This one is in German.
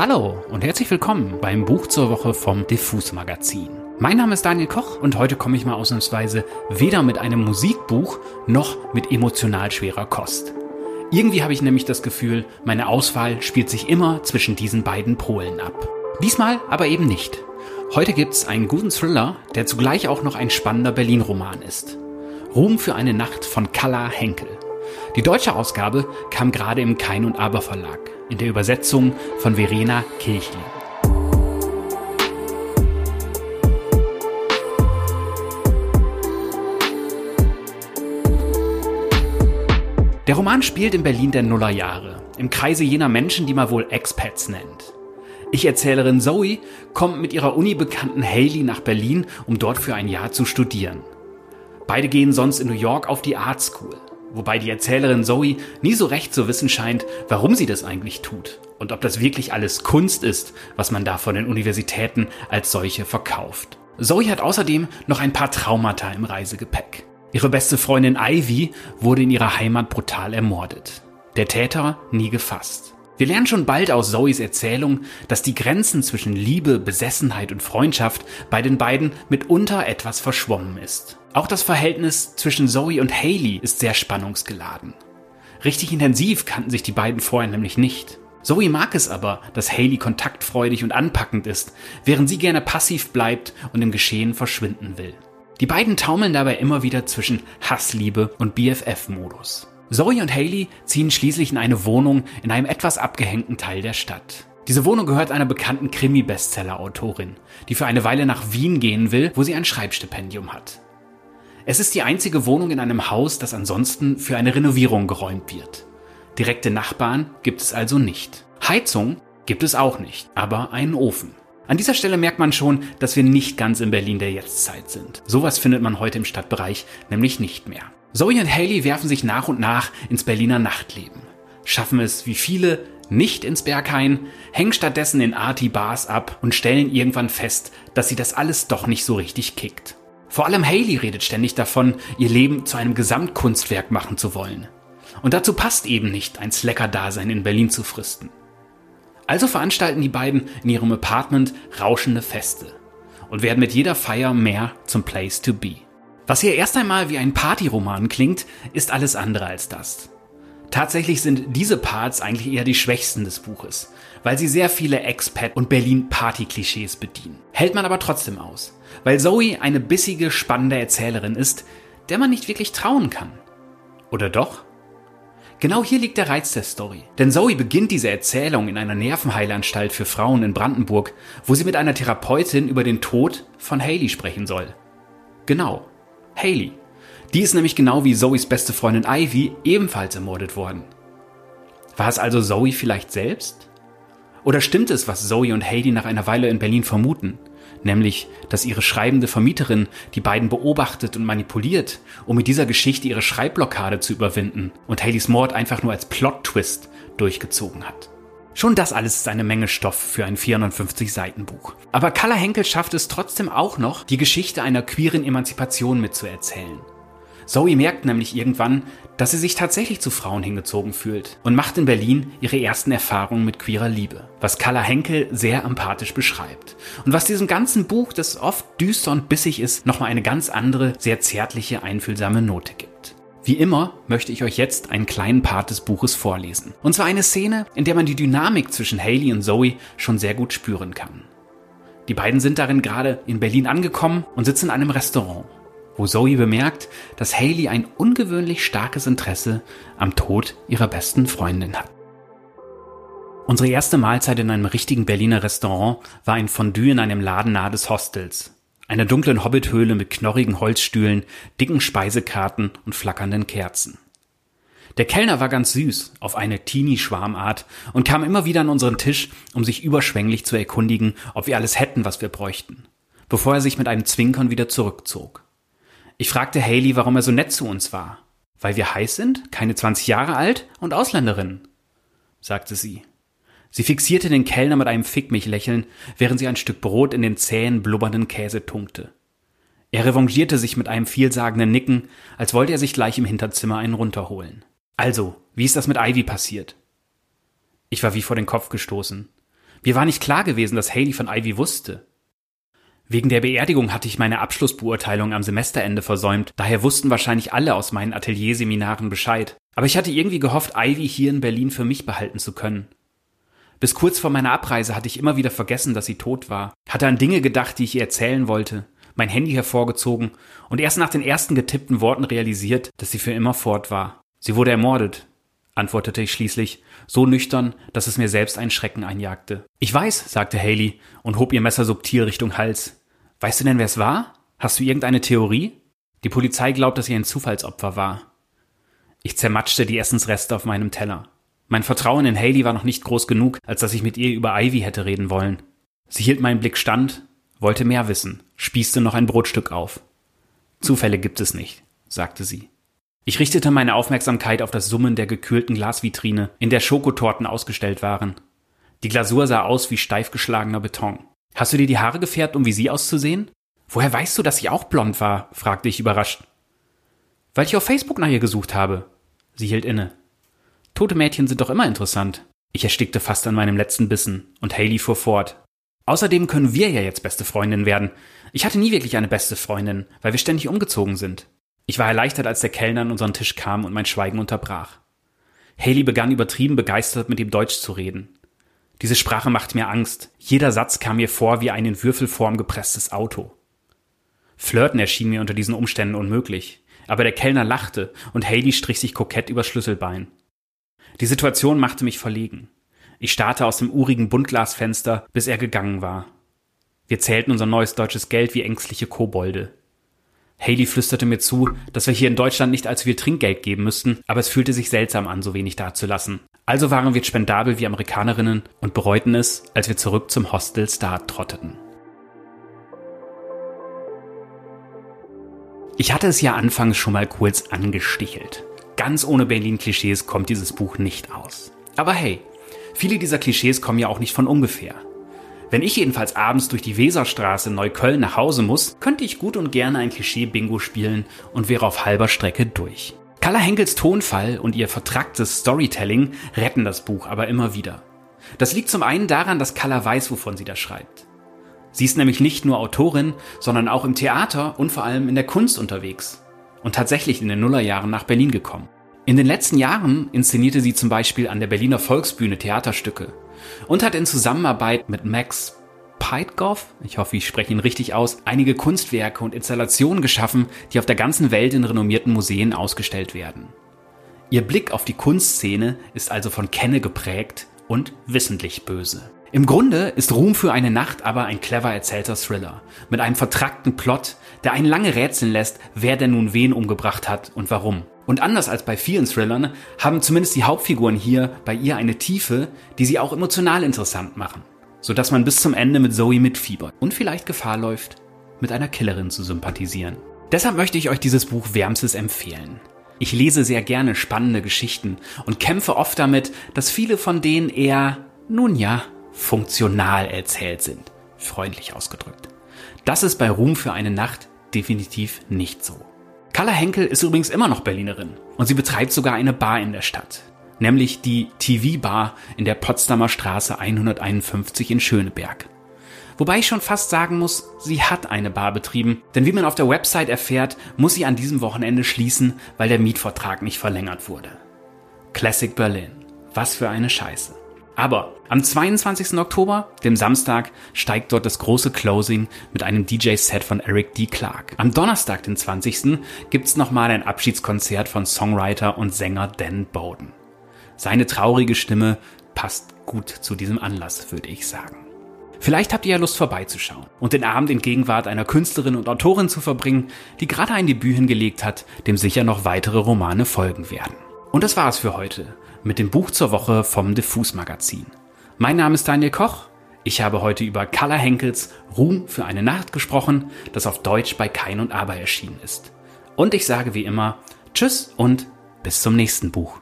Hallo und herzlich willkommen beim Buch zur Woche vom Diffus Magazin. Mein Name ist Daniel Koch und heute komme ich mal ausnahmsweise weder mit einem Musikbuch noch mit emotional schwerer Kost. Irgendwie habe ich nämlich das Gefühl, meine Auswahl spielt sich immer zwischen diesen beiden Polen ab. Diesmal aber eben nicht. Heute gibt's einen guten Thriller, der zugleich auch noch ein spannender Berlin-Roman ist. Ruhm für eine Nacht von Kalla Henkel. Die deutsche Ausgabe kam gerade im Kein und Aber Verlag in der Übersetzung von Verena Kirchli. Der Roman spielt in Berlin der Nullerjahre, im Kreise jener Menschen, die man wohl Expats nennt. Ich-Erzählerin Zoe kommt mit ihrer Uni-Bekannten Haley nach Berlin, um dort für ein Jahr zu studieren. Beide gehen sonst in New York auf die Art School. Wobei die Erzählerin Zoe nie so recht zu wissen scheint, warum sie das eigentlich tut und ob das wirklich alles Kunst ist, was man da von den Universitäten als solche verkauft. Zoe hat außerdem noch ein paar Traumata im Reisegepäck. Ihre beste Freundin Ivy wurde in ihrer Heimat brutal ermordet. Der Täter nie gefasst. Wir lernen schon bald aus Zoes Erzählung, dass die Grenzen zwischen Liebe, Besessenheit und Freundschaft bei den beiden mitunter etwas verschwommen ist. Auch das Verhältnis zwischen Zoe und Haley ist sehr spannungsgeladen. Richtig intensiv kannten sich die beiden vorher nämlich nicht. Zoe mag es aber, dass Haley kontaktfreudig und anpackend ist, während sie gerne passiv bleibt und im Geschehen verschwinden will. Die beiden taumeln dabei immer wieder zwischen Hassliebe und BFF-Modus. Zoe und Haley ziehen schließlich in eine Wohnung in einem etwas abgehängten Teil der Stadt. Diese Wohnung gehört einer bekannten Krimi-Bestseller-Autorin, die für eine Weile nach Wien gehen will, wo sie ein Schreibstipendium hat. Es ist die einzige Wohnung in einem Haus, das ansonsten für eine Renovierung geräumt wird. Direkte Nachbarn gibt es also nicht. Heizung gibt es auch nicht, aber einen Ofen. An dieser Stelle merkt man schon, dass wir nicht ganz in Berlin der Jetztzeit sind. Sowas findet man heute im Stadtbereich nämlich nicht mehr. Zoe und Haley werfen sich nach und nach ins Berliner Nachtleben, schaffen es wie viele nicht ins Berghain, hängen stattdessen in Arty-Bars ab und stellen irgendwann fest, dass sie das alles doch nicht so richtig kickt. Vor allem Haley redet ständig davon, ihr Leben zu einem Gesamtkunstwerk machen zu wollen. Und dazu passt eben nicht, ein Slacker-Dasein in Berlin zu fristen. Also veranstalten die beiden in ihrem Apartment rauschende Feste und werden mit jeder Feier mehr zum Place to be. Was hier erst einmal wie ein Partyroman klingt, ist alles andere als das. Tatsächlich sind diese Parts eigentlich eher die schwächsten des Buches, weil sie sehr viele Expat- und Berlin-Party-Klischees bedienen. Hält man aber trotzdem aus, weil Zoe eine bissige, spannende Erzählerin ist, der man nicht wirklich trauen kann. Oder doch? Genau hier liegt der Reiz der Story. Denn Zoe beginnt diese Erzählung in einer Nervenheilanstalt für Frauen in Brandenburg, wo sie mit einer Therapeutin über den Tod von Haley sprechen soll. Genau, Haley. Die ist nämlich genau wie Zoes beste Freundin Ivy ebenfalls ermordet worden. War es also Zoe vielleicht selbst? Oder stimmt es, was Zoe und Haley nach einer Weile in Berlin vermuten? Nämlich, dass ihre schreibende Vermieterin die beiden beobachtet und manipuliert, um mit dieser Geschichte ihre Schreibblockade zu überwinden und Haleys Mord einfach nur als Plot-Twist durchgezogen hat. Schon das alles ist eine Menge Stoff für ein 450 Seiten Buch. Aber Kalla Henkel schafft es trotzdem auch noch, die Geschichte einer queeren Emanzipation mitzuerzählen. Zoe merkt nämlich irgendwann, dass sie sich tatsächlich zu Frauen hingezogen fühlt und macht in Berlin ihre ersten Erfahrungen mit queerer Liebe, was Kalla Henkel sehr empathisch beschreibt und was diesem ganzen Buch, das oft düster und bissig ist, nochmal eine ganz andere, sehr zärtliche, einfühlsame Note gibt. Wie immer möchte ich euch jetzt einen kleinen Part des Buches vorlesen. Und zwar eine Szene, in der man die Dynamik zwischen Haley und Zoe schon sehr gut spüren kann. Die beiden sind darin gerade in Berlin angekommen und sitzen in einem Restaurant, wo Zoe bemerkt, dass Haley ein ungewöhnlich starkes Interesse am Tod ihrer besten Freundin hat. Unsere erste Mahlzeit in einem richtigen Berliner Restaurant war ein Fondue in einem Laden nahe des Hostels, einer dunklen Hobbithöhle mit knorrigen Holzstühlen, dicken Speisekarten und flackernden Kerzen. Der Kellner war ganz süß, auf eine Teenie-Schwarmart, und kam immer wieder an unseren Tisch, um sich überschwänglich zu erkundigen, ob wir alles hätten, was wir bräuchten, bevor er sich mit einem Zwinkern wieder zurückzog. Ich fragte Haley, warum er so nett zu uns war. Weil wir heiß sind, keine 20 Jahre alt und Ausländerin, sagte sie. Sie fixierte den Kellner mit einem Fick mich Lächeln, während sie ein Stück Brot in den zähen, blubbernden Käse tunkte. Er revanchierte sich mit einem vielsagenden Nicken, als wollte er sich gleich im Hinterzimmer einen runterholen. Also, wie ist das mit Ivy passiert? Ich war wie vor den Kopf gestoßen. Mir war nicht klar gewesen, dass Haley von Ivy wusste. Wegen der Beerdigung hatte ich meine Abschlussbeurteilung am Semesterende versäumt, daher wussten wahrscheinlich alle aus meinen Atelierseminaren Bescheid. Aber ich hatte irgendwie gehofft, Ivy hier in Berlin für mich behalten zu können. Bis kurz vor meiner Abreise hatte ich immer wieder vergessen, dass sie tot war, hatte an Dinge gedacht, die ich ihr erzählen wollte, mein Handy hervorgezogen und erst nach den ersten getippten Worten realisiert, dass sie für immer fort war. Sie wurde ermordet, antwortete ich schließlich, so nüchtern, dass es mir selbst einen Schrecken einjagte. Ich weiß, sagte Haley und hob ihr Messer subtil Richtung Hals. Weißt du denn, wer es war? Hast du irgendeine Theorie? Die Polizei glaubt, dass sie ein Zufallsopfer war. Ich zermatschte die Essensreste auf meinem Teller. Mein Vertrauen in Haley war noch nicht groß genug, als dass ich mit ihr über Ivy hätte reden wollen. Sie hielt meinen Blick stand, wollte mehr wissen, spießte noch ein Brotstück auf. Zufälle gibt es nicht, sagte sie. Ich richtete meine Aufmerksamkeit auf das Summen der gekühlten Glasvitrine, in der Schokotorten ausgestellt waren. Die Glasur sah aus wie steif geschlagener Beton. Hast du dir die Haare gefärbt, um wie sie auszusehen? Woher weißt du, dass sie auch blond war? fragte ich überrascht. Weil ich auf Facebook nach ihr gesucht habe. Sie hielt inne. Tote Mädchen sind doch immer interessant. Ich erstickte fast an meinem letzten Bissen, und Haley fuhr fort. Außerdem können wir ja jetzt beste Freundin werden. Ich hatte nie wirklich eine beste Freundin, weil wir ständig umgezogen sind. Ich war erleichtert, als der Kellner an unseren Tisch kam und mein Schweigen unterbrach. Haley begann übertrieben begeistert mit ihm Deutsch zu reden. Diese Sprache macht mir Angst. Jeder Satz kam mir vor wie ein in Würfelform gepresstes Auto. Flirten erschien mir unter diesen Umständen unmöglich, aber der Kellner lachte und Haley strich sich kokett übers Schlüsselbein. Die Situation machte mich verlegen. Ich starrte aus dem urigen Buntglasfenster, bis er gegangen war. Wir zählten unser neues deutsches Geld wie ängstliche Kobolde. Haley flüsterte mir zu, dass wir hier in Deutschland nicht allzu viel Trinkgeld geben müssten, aber es fühlte sich seltsam an, so wenig dazulassen. Also waren wir spendabel wie Amerikanerinnen und bereuten es, als wir zurück zum Hostel Star trotteten. Ich hatte es ja anfangs schon mal kurz angestichelt. Ganz ohne Berlin-Klischees kommt dieses Buch nicht aus. Aber hey, viele dieser Klischees kommen ja auch nicht von ungefähr. Wenn ich jedenfalls abends durch die Weserstraße in Neukölln nach Hause muss, könnte ich gut und gerne ein Klischee-Bingo spielen und wäre auf halber Strecke durch. Carla Henkels Tonfall und ihr vertracktes Storytelling retten das Buch aber immer wieder. Das liegt zum einen daran, dass Carla weiß, wovon sie da schreibt. Sie ist nämlich nicht nur Autorin, sondern auch im Theater und vor allem in der Kunst unterwegs. Und tatsächlich in den Nullerjahren nach Berlin gekommen. In den letzten Jahren inszenierte sie zum Beispiel an der Berliner Volksbühne Theaterstücke und hat in Zusammenarbeit mit Max Peitgoff, ich hoffe, ich spreche ihn richtig aus, einige Kunstwerke und Installationen geschaffen, die auf der ganzen Welt in renommierten Museen ausgestellt werden. Ihr Blick auf die Kunstszene ist also von Kenne geprägt und wissentlich böse. Im Grunde ist Ruhm für eine Nacht aber ein clever erzählter Thriller mit einem vertrackten Plot, der einen lange rätseln lässt, wer denn nun wen umgebracht hat und warum. Und anders als bei vielen Thrillern haben zumindest die Hauptfiguren hier bei ihr eine Tiefe, die sie auch emotional interessant machen sodass man bis zum Ende mit Zoe mitfiebert und vielleicht Gefahr läuft, mit einer Killerin zu sympathisieren. Deshalb möchte ich euch dieses Buch wärmstens empfehlen. Ich lese sehr gerne spannende Geschichten und kämpfe oft damit, dass viele von denen eher, nun ja, funktional erzählt sind. Freundlich ausgedrückt. Das ist bei Ruhm für eine Nacht definitiv nicht so. Carla Henkel ist übrigens immer noch Berlinerin und sie betreibt sogar eine Bar in der Stadt nämlich die TV-Bar in der Potsdamer Straße 151 in Schöneberg. Wobei ich schon fast sagen muss, sie hat eine Bar betrieben, denn wie man auf der Website erfährt, muss sie an diesem Wochenende schließen, weil der Mietvertrag nicht verlängert wurde. Classic Berlin. Was für eine Scheiße. Aber am 22. Oktober, dem Samstag, steigt dort das große Closing mit einem DJ-Set von Eric D. Clark. Am Donnerstag, den 20. gibt's nochmal ein Abschiedskonzert von Songwriter und Sänger Dan Bowden. Seine traurige Stimme passt gut zu diesem Anlass, würde ich sagen. Vielleicht habt ihr ja Lust vorbeizuschauen und den Abend in Gegenwart einer Künstlerin und Autorin zu verbringen, die gerade ein Debüt hingelegt hat, dem sicher noch weitere Romane folgen werden. Und das war's für heute mit dem Buch zur Woche vom Diffus Magazin. Mein Name ist Daniel Koch. Ich habe heute über Carla Henkels Ruhm für eine Nacht gesprochen, das auf Deutsch bei Kein und Aber erschienen ist. Und ich sage wie immer Tschüss und bis zum nächsten Buch.